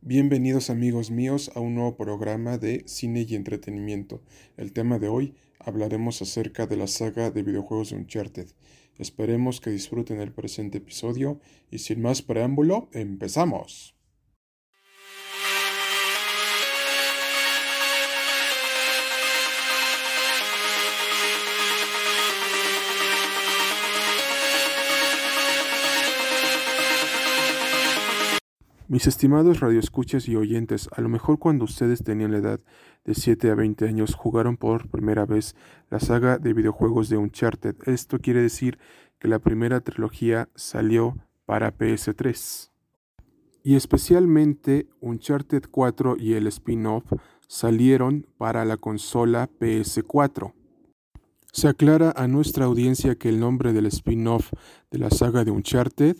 Bienvenidos amigos míos a un nuevo programa de cine y entretenimiento. El tema de hoy hablaremos acerca de la saga de videojuegos de Uncharted. Esperemos que disfruten el presente episodio y sin más preámbulo, empezamos. Mis estimados radioescuchas y oyentes, a lo mejor cuando ustedes tenían la edad de 7 a 20 años jugaron por primera vez la saga de videojuegos de Uncharted. Esto quiere decir que la primera trilogía salió para PS3. Y especialmente Uncharted 4 y el spin-off salieron para la consola PS4. Se aclara a nuestra audiencia que el nombre del spin-off de la saga de Uncharted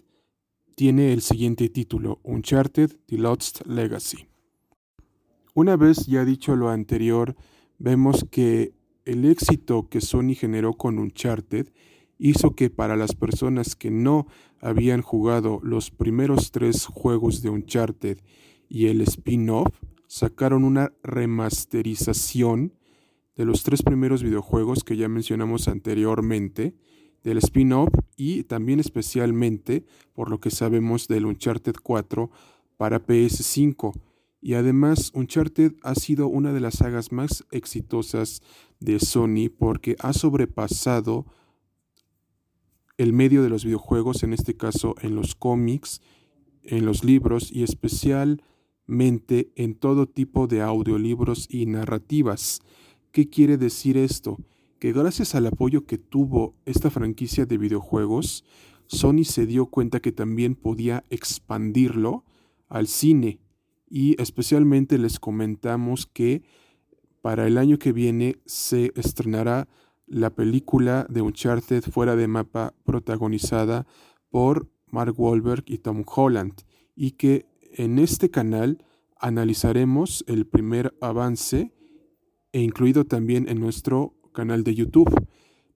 tiene el siguiente título, Uncharted The Lost Legacy. Una vez ya dicho lo anterior, vemos que el éxito que Sony generó con Uncharted hizo que para las personas que no habían jugado los primeros tres juegos de Uncharted y el spin-off, sacaron una remasterización de los tres primeros videojuegos que ya mencionamos anteriormente, del spin-off y también especialmente por lo que sabemos del Uncharted 4 para PS5. Y además Uncharted ha sido una de las sagas más exitosas de Sony porque ha sobrepasado el medio de los videojuegos, en este caso en los cómics, en los libros y especialmente en todo tipo de audiolibros y narrativas. ¿Qué quiere decir esto? Que gracias al apoyo que tuvo esta franquicia de videojuegos, Sony se dio cuenta que también podía expandirlo al cine. Y especialmente les comentamos que para el año que viene se estrenará la película de Uncharted fuera de mapa protagonizada por Mark Wahlberg y Tom Holland y que en este canal analizaremos el primer avance e incluido también en nuestro canal de YouTube,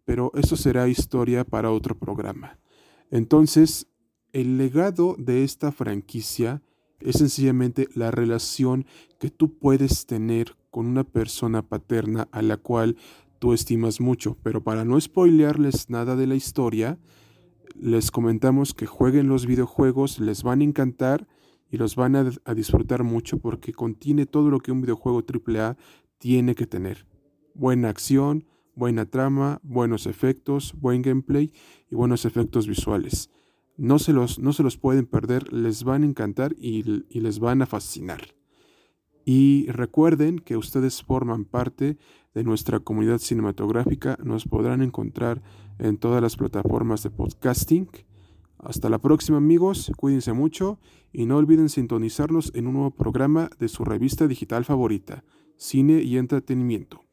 pero eso será historia para otro programa. Entonces, el legado de esta franquicia es sencillamente la relación que tú puedes tener con una persona paterna a la cual tú estimas mucho. Pero para no spoilearles nada de la historia, les comentamos que jueguen los videojuegos, les van a encantar y los van a, disfrutar mucho porque contiene todo lo que un videojuego AAA tiene que tener. Buena acción, buena trama, buenos efectos, buen gameplay y buenos efectos visuales. No se los, no se los pueden perder, les van a encantar y, y les van a fascinar. Y recuerden que ustedes forman parte de nuestra comunidad cinematográfica, nos podrán encontrar en todas las plataformas de podcasting. Hasta la próxima amigos, cuídense mucho y no olviden sintonizarnos en un nuevo programa de su revista digital favorita, Cine y Entretenimiento.